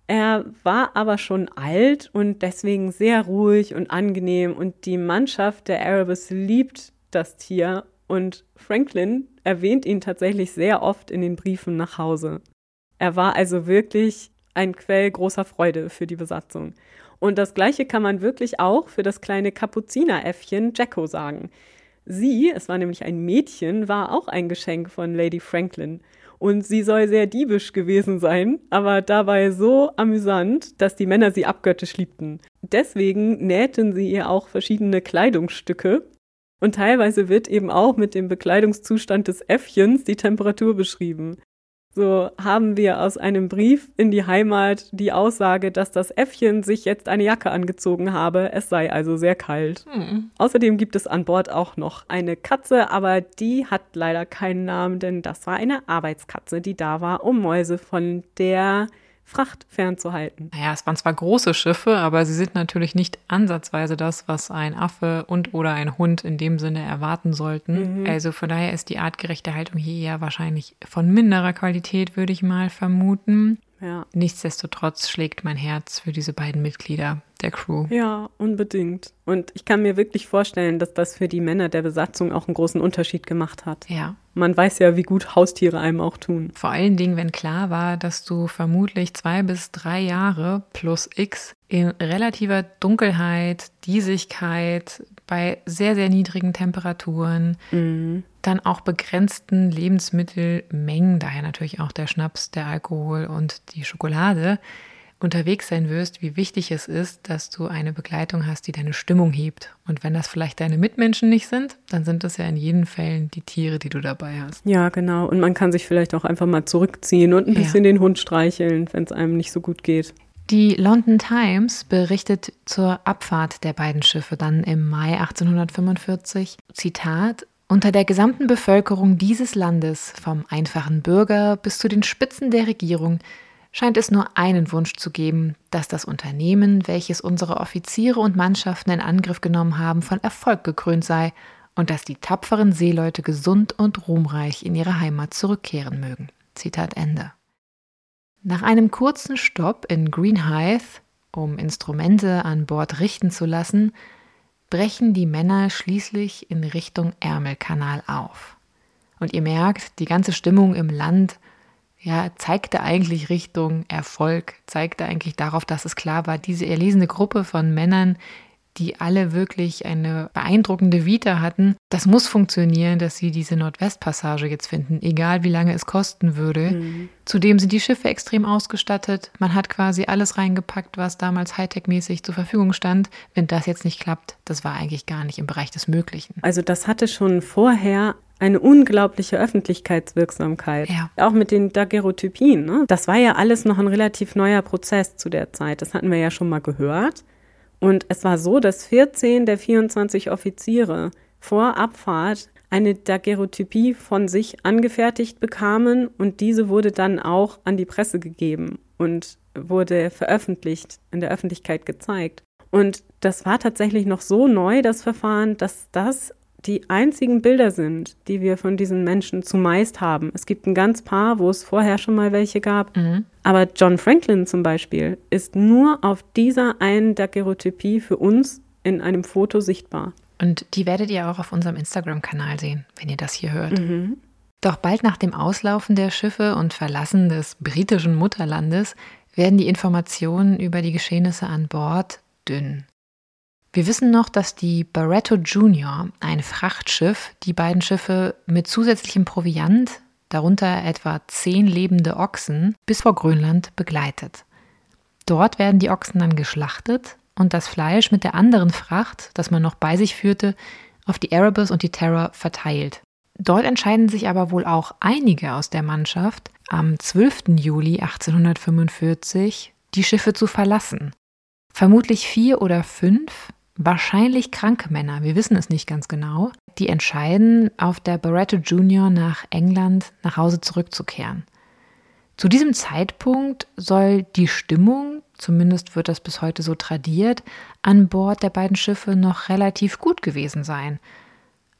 Er war aber schon alt und deswegen sehr ruhig und angenehm und die Mannschaft der Erebus liebt das Tier und Franklin erwähnt ihn tatsächlich sehr oft in den Briefen nach Hause. Er war also wirklich ein Quell großer Freude für die Besatzung. Und das Gleiche kann man wirklich auch für das kleine Kapuzineräffchen Jacko sagen. Sie, es war nämlich ein Mädchen, war auch ein Geschenk von Lady Franklin. Und sie soll sehr diebisch gewesen sein, aber dabei so amüsant, dass die Männer sie abgöttisch liebten. Deswegen nähten sie ihr auch verschiedene Kleidungsstücke. Und teilweise wird eben auch mit dem Bekleidungszustand des Äffchens die Temperatur beschrieben. So haben wir aus einem Brief in die Heimat die Aussage, dass das Äffchen sich jetzt eine Jacke angezogen habe, es sei also sehr kalt. Hm. Außerdem gibt es an Bord auch noch eine Katze, aber die hat leider keinen Namen, denn das war eine Arbeitskatze, die da war, um Mäuse von der Fracht fernzuhalten. Naja, es waren zwar große Schiffe, aber sie sind natürlich nicht ansatzweise das, was ein Affe und oder ein Hund in dem Sinne erwarten sollten. Mhm. Also von daher ist die artgerechte Haltung hier eher wahrscheinlich von minderer Qualität, würde ich mal vermuten. Ja. Nichtsdestotrotz schlägt mein Herz für diese beiden Mitglieder der Crew. Ja, unbedingt. Und ich kann mir wirklich vorstellen, dass das für die Männer der Besatzung auch einen großen Unterschied gemacht hat. Ja. Man weiß ja, wie gut Haustiere einem auch tun. Vor allen Dingen, wenn klar war, dass du vermutlich zwei bis drei Jahre plus X in relativer Dunkelheit, Diesigkeit, bei sehr, sehr niedrigen Temperaturen, mhm. dann auch begrenzten Lebensmittelmengen, daher natürlich auch der Schnaps, der Alkohol und die Schokolade, unterwegs sein wirst, wie wichtig es ist, dass du eine Begleitung hast, die deine Stimmung hebt. Und wenn das vielleicht deine Mitmenschen nicht sind, dann sind das ja in jedem Fällen die Tiere, die du dabei hast. Ja, genau. Und man kann sich vielleicht auch einfach mal zurückziehen und ein bisschen ja. den Hund streicheln, wenn es einem nicht so gut geht. Die London Times berichtet zur Abfahrt der beiden Schiffe dann im Mai 1845, Zitat, unter der gesamten Bevölkerung dieses Landes, vom einfachen Bürger bis zu den Spitzen der Regierung, scheint es nur einen Wunsch zu geben, dass das Unternehmen, welches unsere Offiziere und Mannschaften in Angriff genommen haben, von Erfolg gekrönt sei und dass die tapferen Seeleute gesund und ruhmreich in ihre Heimat zurückkehren mögen. Zitat Ende. Nach einem kurzen Stopp in Greenhithe, um Instrumente an Bord richten zu lassen, brechen die Männer schließlich in Richtung Ärmelkanal auf. Und ihr merkt, die ganze Stimmung im Land ja, zeigte eigentlich Richtung Erfolg, zeigte eigentlich darauf, dass es klar war, diese erlesene Gruppe von Männern, die alle wirklich eine beeindruckende Vita hatten. Das muss funktionieren, dass sie diese Nordwestpassage jetzt finden, egal wie lange es kosten würde. Mhm. Zudem sind die Schiffe extrem ausgestattet. Man hat quasi alles reingepackt, was damals Hightech-mäßig zur Verfügung stand. Wenn das jetzt nicht klappt, das war eigentlich gar nicht im Bereich des Möglichen. Also das hatte schon vorher eine unglaubliche Öffentlichkeitswirksamkeit. Ja. Auch mit den Daguerreotypien. Ne? Das war ja alles noch ein relativ neuer Prozess zu der Zeit. Das hatten wir ja schon mal gehört. Und es war so, dass 14 der 24 Offiziere vor Abfahrt eine Daguerreotypie von sich angefertigt bekamen und diese wurde dann auch an die Presse gegeben und wurde veröffentlicht, in der Öffentlichkeit gezeigt. Und das war tatsächlich noch so neu, das Verfahren, dass das die einzigen Bilder sind, die wir von diesen Menschen zumeist haben. Es gibt ein ganz paar, wo es vorher schon mal welche gab. Mhm. Aber John Franklin zum Beispiel ist nur auf dieser einen Daguerreotypie für uns in einem Foto sichtbar. Und die werdet ihr auch auf unserem Instagram-Kanal sehen, wenn ihr das hier hört. Mhm. Doch bald nach dem Auslaufen der Schiffe und Verlassen des britischen Mutterlandes werden die Informationen über die Geschehnisse an Bord dünn. Wir wissen noch, dass die Barretto Junior, ein Frachtschiff, die beiden Schiffe mit zusätzlichem Proviant, darunter etwa zehn lebende Ochsen, bis vor Grönland begleitet. Dort werden die Ochsen dann geschlachtet und das Fleisch mit der anderen Fracht, das man noch bei sich führte, auf die Erebus und die Terror verteilt. Dort entscheiden sich aber wohl auch einige aus der Mannschaft, am 12. Juli 1845 die Schiffe zu verlassen. Vermutlich vier oder fünf wahrscheinlich kranke Männer, wir wissen es nicht ganz genau, die entscheiden, auf der Barretto Junior nach England nach Hause zurückzukehren. Zu diesem Zeitpunkt soll die Stimmung, zumindest wird das bis heute so tradiert, an Bord der beiden Schiffe noch relativ gut gewesen sein.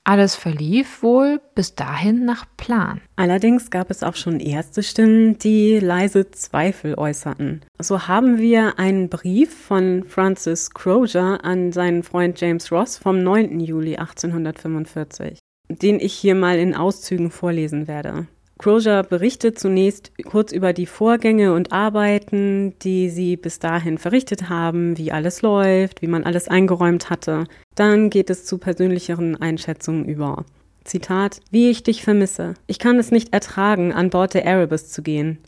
Alles verlief wohl bis dahin nach Plan. Allerdings gab es auch schon erste Stimmen, die leise Zweifel äußerten. So haben wir einen Brief von Francis Crozier an seinen Freund James Ross vom 9. Juli 1845, den ich hier mal in Auszügen vorlesen werde. Crozier berichtet zunächst kurz über die Vorgänge und Arbeiten, die sie bis dahin verrichtet haben, wie alles läuft, wie man alles eingeräumt hatte. Dann geht es zu persönlicheren Einschätzungen über. Zitat, wie ich dich vermisse. Ich kann es nicht ertragen, an Bord der Erebus zu gehen.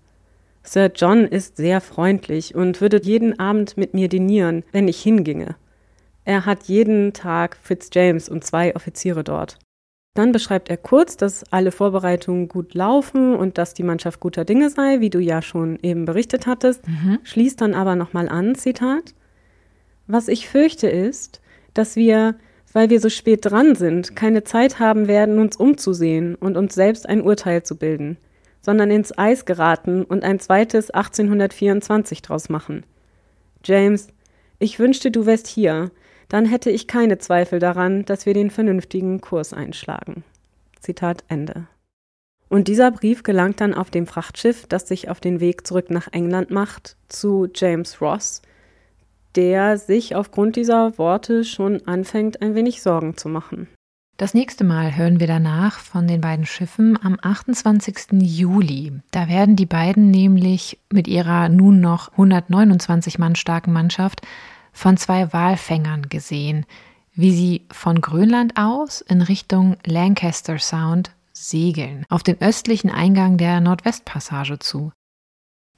Sir John ist sehr freundlich und würde jeden Abend mit mir dinieren, wenn ich hinginge. Er hat jeden Tag Fitzjames und zwei Offiziere dort. Dann beschreibt er kurz, dass alle Vorbereitungen gut laufen und dass die Mannschaft guter Dinge sei, wie du ja schon eben berichtet hattest, mhm. schließt dann aber nochmal an, Zitat. Was ich fürchte ist, dass wir, weil wir so spät dran sind, keine Zeit haben werden, uns umzusehen und uns selbst ein Urteil zu bilden, sondern ins Eis geraten und ein zweites 1824 draus machen. James, ich wünschte, du wärst hier, dann hätte ich keine Zweifel daran, dass wir den vernünftigen Kurs einschlagen. Zitat Ende. Und dieser Brief gelangt dann auf dem Frachtschiff, das sich auf den Weg zurück nach England macht, zu James Ross, der sich aufgrund dieser Worte schon anfängt, ein wenig Sorgen zu machen. Das nächste Mal hören wir danach von den beiden Schiffen am 28. Juli. Da werden die beiden nämlich mit ihrer nun noch 129 Mann starken Mannschaft von zwei Walfängern gesehen, wie sie von Grönland aus in Richtung Lancaster Sound segeln, auf den östlichen Eingang der Nordwestpassage zu.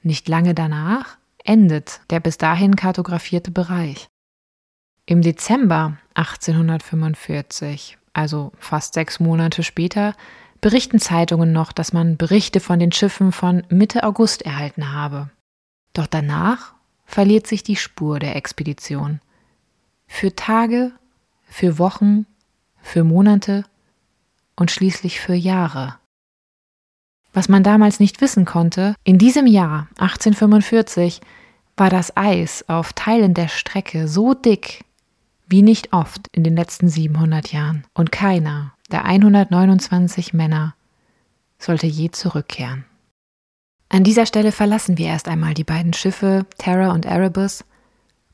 Nicht lange danach endet der bis dahin kartografierte Bereich. Im Dezember 1845, also fast sechs Monate später, berichten Zeitungen noch, dass man Berichte von den Schiffen von Mitte August erhalten habe. Doch danach verliert sich die Spur der Expedition. Für Tage, für Wochen, für Monate und schließlich für Jahre. Was man damals nicht wissen konnte, in diesem Jahr 1845 war das Eis auf Teilen der Strecke so dick wie nicht oft in den letzten 700 Jahren und keiner der 129 Männer sollte je zurückkehren. An dieser Stelle verlassen wir erst einmal die beiden Schiffe Terra und Erebus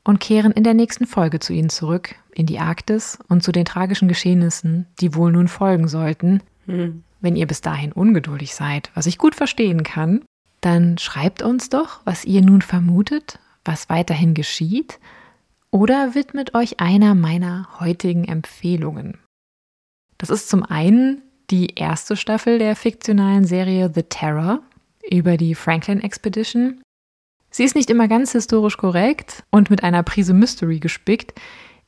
und kehren in der nächsten Folge zu ihnen zurück, in die Arktis und zu den tragischen Geschehnissen, die wohl nun folgen sollten. Hm. Wenn ihr bis dahin ungeduldig seid, was ich gut verstehen kann, dann schreibt uns doch, was ihr nun vermutet, was weiterhin geschieht, oder widmet euch einer meiner heutigen Empfehlungen. Das ist zum einen die erste Staffel der fiktionalen Serie The Terror, über die Franklin Expedition. Sie ist nicht immer ganz historisch korrekt und mit einer Prise Mystery gespickt.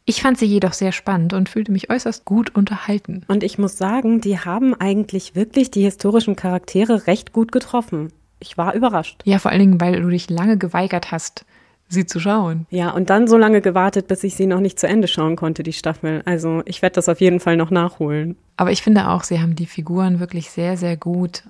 Ich fand sie jedoch sehr spannend und fühlte mich äußerst gut unterhalten. Und ich muss sagen, die haben eigentlich wirklich die historischen Charaktere recht gut getroffen. Ich war überrascht. Ja, vor allen Dingen, weil du dich lange geweigert hast, sie zu schauen. Ja, und dann so lange gewartet, bis ich sie noch nicht zu Ende schauen konnte, die Staffel. Also ich werde das auf jeden Fall noch nachholen. Aber ich finde auch, sie haben die Figuren wirklich sehr, sehr gut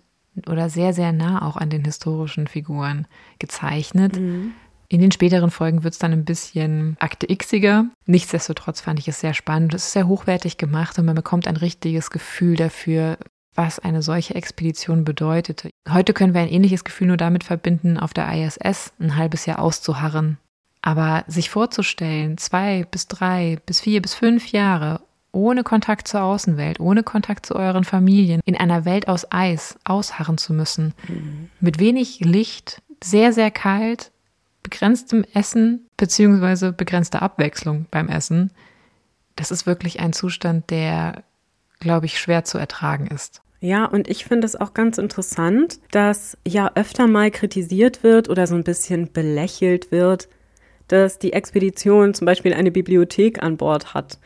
oder sehr, sehr nah auch an den historischen Figuren gezeichnet. Mhm. In den späteren Folgen wird es dann ein bisschen Akte Xiger. Nichtsdestotrotz fand ich es sehr spannend. Es ist sehr hochwertig gemacht und man bekommt ein richtiges Gefühl dafür, was eine solche Expedition bedeutete. Heute können wir ein ähnliches Gefühl nur damit verbinden, auf der ISS ein halbes Jahr auszuharren. Aber sich vorzustellen, zwei bis drei bis vier bis fünf Jahre ohne Kontakt zur Außenwelt, ohne Kontakt zu euren Familien, in einer Welt aus Eis ausharren zu müssen. Mhm. Mit wenig Licht, sehr, sehr kalt, begrenztem Essen beziehungsweise begrenzter Abwechslung beim Essen. Das ist wirklich ein Zustand, der, glaube ich, schwer zu ertragen ist. Ja, und ich finde es auch ganz interessant, dass ja öfter mal kritisiert wird oder so ein bisschen belächelt wird, dass die Expedition zum Beispiel eine Bibliothek an Bord hat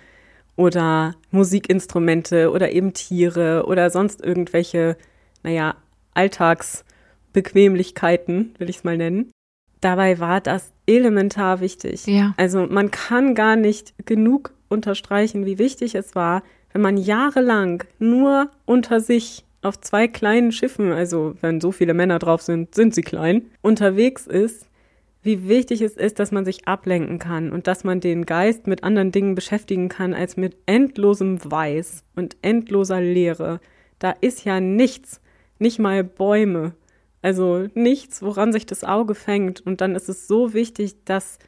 oder Musikinstrumente oder eben Tiere oder sonst irgendwelche, naja, Alltagsbequemlichkeiten, will ich es mal nennen. Dabei war das elementar wichtig. Ja. Also man kann gar nicht genug unterstreichen, wie wichtig es war, wenn man jahrelang nur unter sich auf zwei kleinen Schiffen, also wenn so viele Männer drauf sind, sind sie klein, unterwegs ist wie wichtig es ist, dass man sich ablenken kann und dass man den Geist mit anderen Dingen beschäftigen kann als mit endlosem Weiß und endloser Leere. Da ist ja nichts, nicht mal Bäume, also nichts, woran sich das Auge fängt. Und dann ist es so wichtig, dass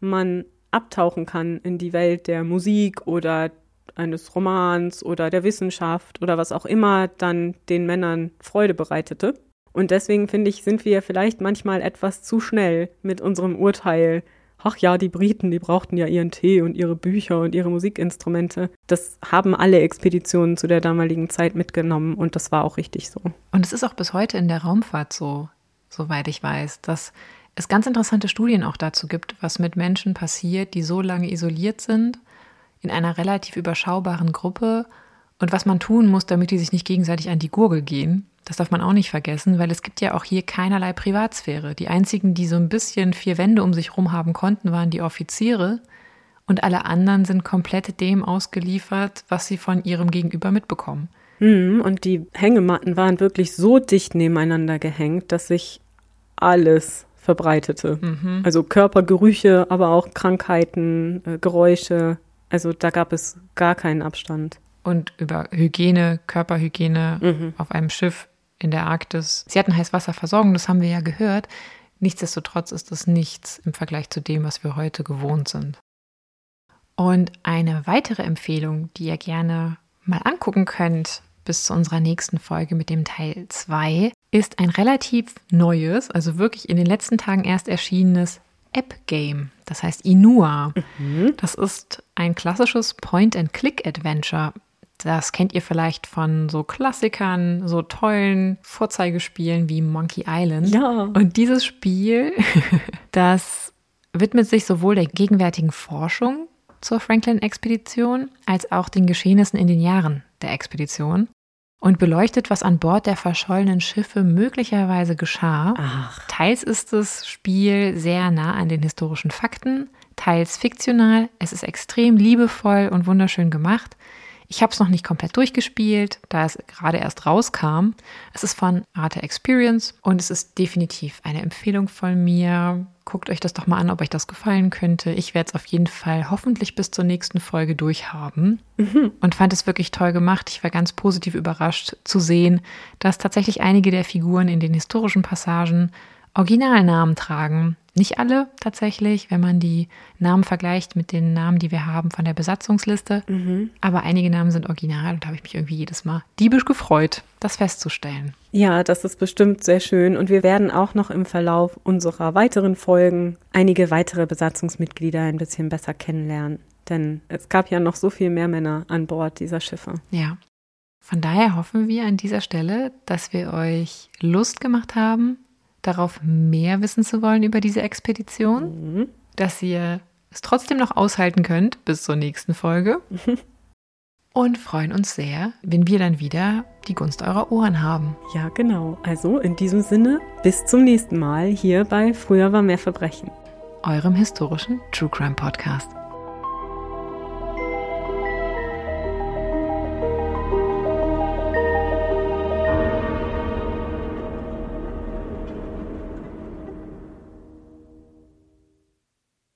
man abtauchen kann in die Welt der Musik oder eines Romans oder der Wissenschaft oder was auch immer dann den Männern Freude bereitete. Und deswegen finde ich, sind wir vielleicht manchmal etwas zu schnell mit unserem Urteil. Ach ja, die Briten, die brauchten ja ihren Tee und ihre Bücher und ihre Musikinstrumente. Das haben alle Expeditionen zu der damaligen Zeit mitgenommen und das war auch richtig so. Und es ist auch bis heute in der Raumfahrt so, soweit ich weiß, dass es ganz interessante Studien auch dazu gibt, was mit Menschen passiert, die so lange isoliert sind, in einer relativ überschaubaren Gruppe und was man tun muss, damit die sich nicht gegenseitig an die Gurgel gehen. Das darf man auch nicht vergessen, weil es gibt ja auch hier keinerlei Privatsphäre. Die einzigen, die so ein bisschen vier Wände um sich rum haben konnten, waren die Offiziere und alle anderen sind komplett dem ausgeliefert, was sie von ihrem Gegenüber mitbekommen. Mhm, und die Hängematten waren wirklich so dicht nebeneinander gehängt, dass sich alles verbreitete. Mhm. Also Körpergerüche, aber auch Krankheiten, äh, Geräusche. Also da gab es gar keinen Abstand. Und über Hygiene, Körperhygiene mhm. auf einem Schiff in der Arktis. Sie hatten Heißwasserversorgung, das haben wir ja gehört. Nichtsdestotrotz ist das nichts im Vergleich zu dem, was wir heute gewohnt sind. Und eine weitere Empfehlung, die ihr gerne mal angucken könnt, bis zu unserer nächsten Folge mit dem Teil 2 ist ein relativ neues, also wirklich in den letzten Tagen erst erschienenes App-Game. Das heißt Inua. Mhm. Das ist ein klassisches Point-and-Click-Adventure. Das kennt ihr vielleicht von so Klassikern, so tollen Vorzeigespielen wie Monkey Island. Ja. Und dieses Spiel, das widmet sich sowohl der gegenwärtigen Forschung zur Franklin-Expedition als auch den Geschehnissen in den Jahren der Expedition und beleuchtet, was an Bord der verschollenen Schiffe möglicherweise geschah. Ach. Teils ist das Spiel sehr nah an den historischen Fakten, teils fiktional. Es ist extrem liebevoll und wunderschön gemacht. Ich habe es noch nicht komplett durchgespielt, da es gerade erst rauskam. Es ist von Arte Experience und es ist definitiv eine Empfehlung von mir. Guckt euch das doch mal an, ob euch das gefallen könnte. Ich werde es auf jeden Fall hoffentlich bis zur nächsten Folge durchhaben mhm. und fand es wirklich toll gemacht. Ich war ganz positiv überrascht zu sehen, dass tatsächlich einige der Figuren in den historischen Passagen Originalnamen tragen. Nicht alle tatsächlich, wenn man die Namen vergleicht mit den Namen, die wir haben von der Besatzungsliste. Mhm. Aber einige Namen sind original und da habe ich mich irgendwie jedes Mal diebisch gefreut, das festzustellen. Ja, das ist bestimmt sehr schön. Und wir werden auch noch im Verlauf unserer weiteren Folgen einige weitere Besatzungsmitglieder ein bisschen besser kennenlernen. Denn es gab ja noch so viel mehr Männer an Bord dieser Schiffe. Ja. Von daher hoffen wir an dieser Stelle, dass wir euch Lust gemacht haben, darauf mehr wissen zu wollen über diese Expedition, mhm. dass ihr es trotzdem noch aushalten könnt bis zur nächsten Folge. Und freuen uns sehr, wenn wir dann wieder die Gunst eurer Ohren haben. Ja, genau. Also in diesem Sinne, bis zum nächsten Mal hier bei Früher war mehr Verbrechen. Eurem historischen True Crime Podcast.